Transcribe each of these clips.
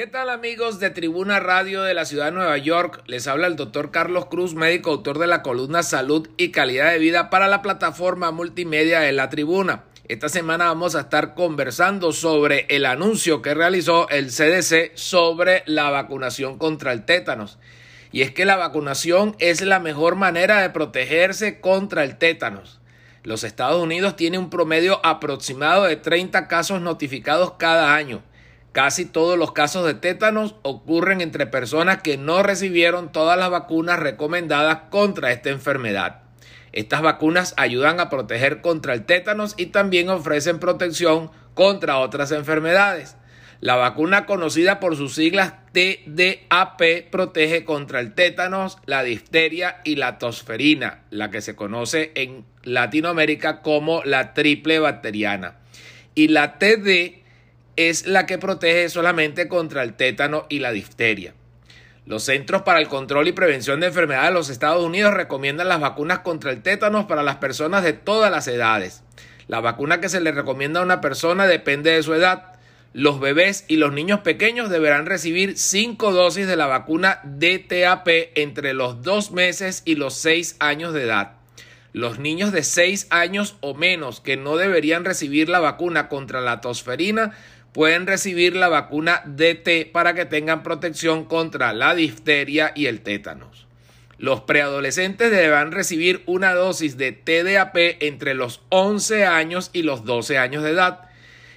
¿Qué tal amigos de Tribuna Radio de la Ciudad de Nueva York? Les habla el doctor Carlos Cruz, médico autor de la columna Salud y Calidad de Vida para la plataforma multimedia de la Tribuna. Esta semana vamos a estar conversando sobre el anuncio que realizó el CDC sobre la vacunación contra el tétanos. Y es que la vacunación es la mejor manera de protegerse contra el tétanos. Los Estados Unidos tienen un promedio aproximado de 30 casos notificados cada año Casi todos los casos de tétanos ocurren entre personas que no recibieron todas las vacunas recomendadas contra esta enfermedad. Estas vacunas ayudan a proteger contra el tétanos y también ofrecen protección contra otras enfermedades. La vacuna conocida por sus siglas TDAP protege contra el tétanos, la difteria y la tosferina, la que se conoce en Latinoamérica como la triple bacteriana. Y la TD es la que protege solamente contra el tétano y la difteria. Los Centros para el Control y Prevención de Enfermedades de los Estados Unidos recomiendan las vacunas contra el tétanos para las personas de todas las edades. La vacuna que se le recomienda a una persona depende de su edad. Los bebés y los niños pequeños deberán recibir 5 dosis de la vacuna DTAP entre los 2 meses y los 6 años de edad. Los niños de 6 años o menos que no deberían recibir la vacuna contra la tosferina pueden recibir la vacuna DT para que tengan protección contra la difteria y el tétanos. Los preadolescentes deberán recibir una dosis de TDAP entre los 11 años y los 12 años de edad.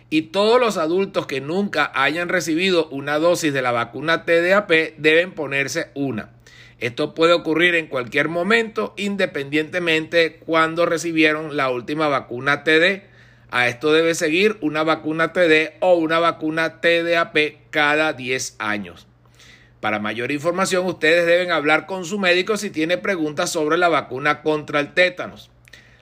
Y todos los adultos que nunca hayan recibido una dosis de la vacuna TDAP deben ponerse una. Esto puede ocurrir en cualquier momento, independientemente cuando recibieron la última vacuna TD a esto debe seguir una vacuna TD o una vacuna TDAP cada 10 años. Para mayor información, ustedes deben hablar con su médico si tiene preguntas sobre la vacuna contra el tétanos.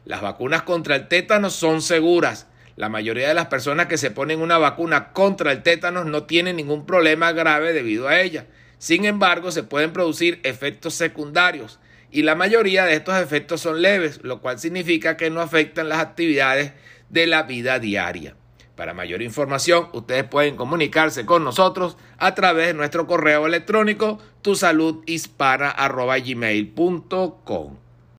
Las vacunas contra el tétanos son seguras. La mayoría de las personas que se ponen una vacuna contra el tétanos no tienen ningún problema grave debido a ella. Sin embargo, se pueden producir efectos secundarios y la mayoría de estos efectos son leves, lo cual significa que no afectan las actividades de la vida diaria. Para mayor información, ustedes pueden comunicarse con nosotros a través de nuestro correo electrónico tusaludhispana.gmail.com.